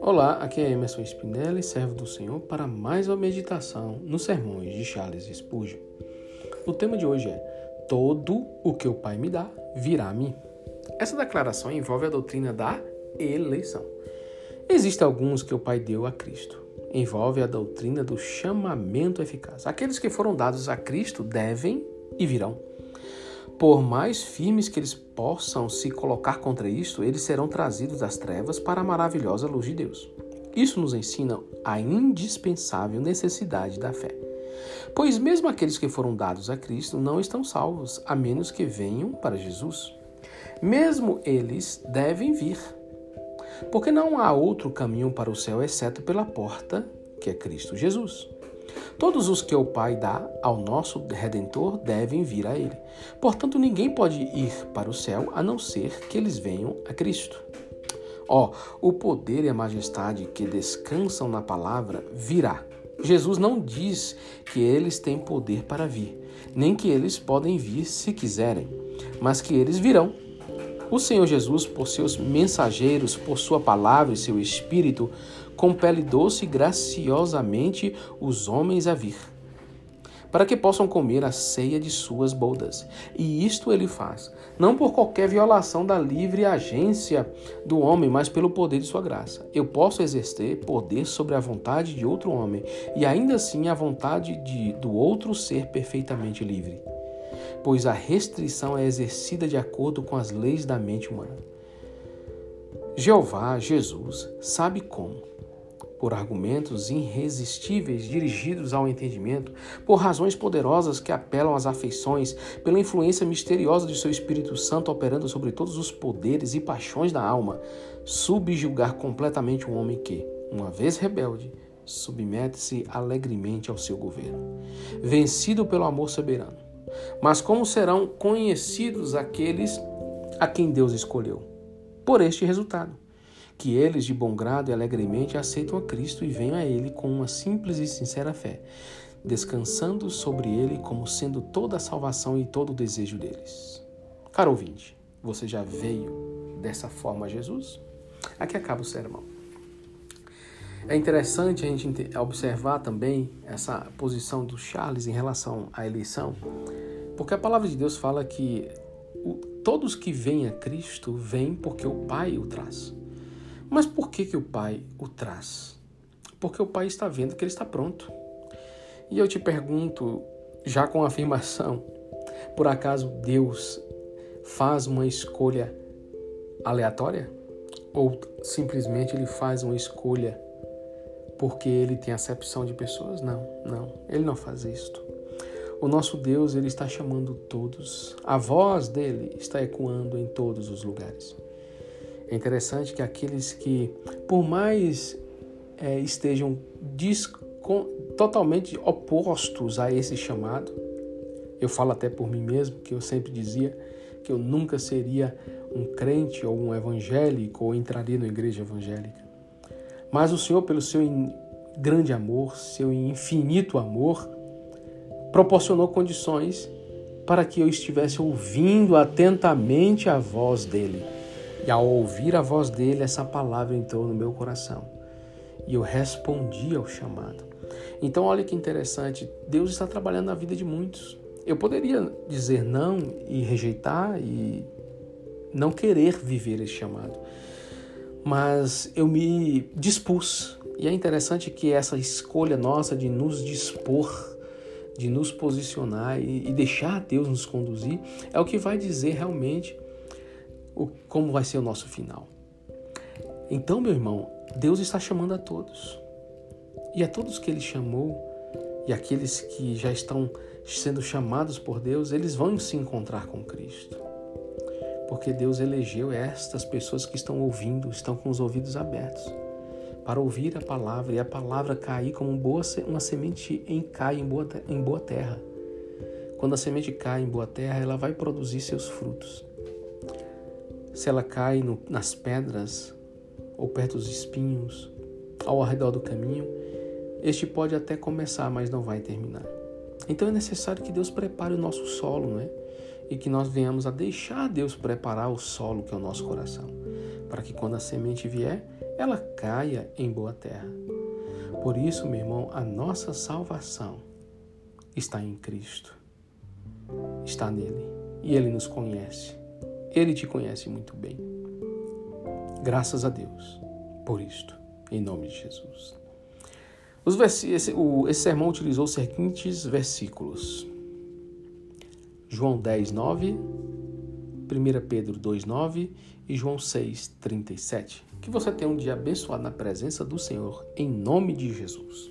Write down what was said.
Olá, aqui é Emerson Spinelli, servo do Senhor, para mais uma meditação nos sermões de Charles Spurgeon. O tema de hoje é Todo o que o Pai me dá virá a mim. Essa declaração envolve a doutrina da eleição. Existem alguns que o Pai deu a Cristo. Envolve a doutrina do chamamento eficaz. Aqueles que foram dados a Cristo devem e virão. Por mais firmes que eles possam se colocar contra isto, eles serão trazidos das trevas para a maravilhosa luz de Deus. Isso nos ensina a indispensável necessidade da fé. Pois mesmo aqueles que foram dados a Cristo não estão salvos, a menos que venham para Jesus. Mesmo eles devem vir, porque não há outro caminho para o céu exceto pela porta, que é Cristo Jesus. Todos os que o Pai dá ao nosso Redentor devem vir a Ele. Portanto, ninguém pode ir para o céu a não ser que eles venham a Cristo. Ó, oh, o poder e a majestade que descansam na palavra virá. Jesus não diz que eles têm poder para vir, nem que eles podem vir se quiserem, mas que eles virão. O Senhor Jesus, por seus mensageiros, por sua palavra e seu espírito, compele doce e graciosamente os homens a vir, para que possam comer a ceia de suas bodas. E isto ele faz, não por qualquer violação da livre agência do homem, mas pelo poder de sua graça. Eu posso exercer poder sobre a vontade de outro homem e ainda assim a vontade de, do outro ser perfeitamente livre. Pois a restrição é exercida de acordo com as leis da mente humana. Jeová, Jesus, sabe como por argumentos irresistíveis dirigidos ao entendimento, por razões poderosas que apelam às afeições, pela influência misteriosa de seu Espírito Santo operando sobre todos os poderes e paixões da alma, subjugar completamente um homem que, uma vez rebelde, submete-se alegremente ao seu governo, vencido pelo amor soberano. Mas como serão conhecidos aqueles a quem Deus escolheu? Por este resultado que eles de bom grado e alegremente aceitam a Cristo e venham a Ele com uma simples e sincera fé, descansando sobre Ele como sendo toda a salvação e todo o desejo deles. Caro ouvinte, você já veio dessa forma a Jesus? Aqui acaba o sermão. É interessante a gente observar também essa posição do Charles em relação à eleição, porque a palavra de Deus fala que todos que vêm a Cristo vêm porque o Pai o traz. Mas por que, que o pai o traz? Porque o pai está vendo que ele está pronto. E eu te pergunto, já com afirmação, por acaso Deus faz uma escolha aleatória? Ou simplesmente ele faz uma escolha porque ele tem acepção de pessoas? Não, não, ele não faz isto. O nosso Deus, ele está chamando todos. A voz dele está ecoando em todos os lugares. É interessante que aqueles que, por mais é, estejam totalmente opostos a esse chamado, eu falo até por mim mesmo, que eu sempre dizia que eu nunca seria um crente ou um evangélico ou entraria na igreja evangélica. Mas o Senhor, pelo seu grande amor, seu infinito amor, proporcionou condições para que eu estivesse ouvindo atentamente a voz dele. E ao ouvir a voz dele, essa palavra entrou no meu coração. E eu respondi ao chamado. Então, olha que interessante, Deus está trabalhando na vida de muitos. Eu poderia dizer não e rejeitar e não querer viver esse chamado. Mas eu me dispus. E é interessante que essa escolha nossa de nos dispor, de nos posicionar e deixar Deus nos conduzir, é o que vai dizer realmente o, como vai ser o nosso final. Então, meu irmão, Deus está chamando a todos. E a todos que Ele chamou, e aqueles que já estão sendo chamados por Deus, eles vão se encontrar com Cristo. Porque Deus elegeu estas pessoas que estão ouvindo, estão com os ouvidos abertos, para ouvir a palavra e a palavra cair como uma semente em, cai em boa, em boa terra. Quando a semente cai em boa terra, ela vai produzir seus frutos. Se ela cai no, nas pedras ou perto dos espinhos, ao redor do caminho, este pode até começar, mas não vai terminar. Então é necessário que Deus prepare o nosso solo, né? e que nós venhamos a deixar Deus preparar o solo que é o nosso coração, para que quando a semente vier, ela caia em boa terra. Por isso, meu irmão, a nossa salvação está em Cristo. Está nele. E ele nos conhece. Ele te conhece muito bem. Graças a Deus por isto, em nome de Jesus. Esse, o, esse sermão utilizou os seguintes versículos: João 10, 9, 1 Pedro 2, 9 e João 6, 37. Que você tenha um dia abençoado na presença do Senhor, em nome de Jesus.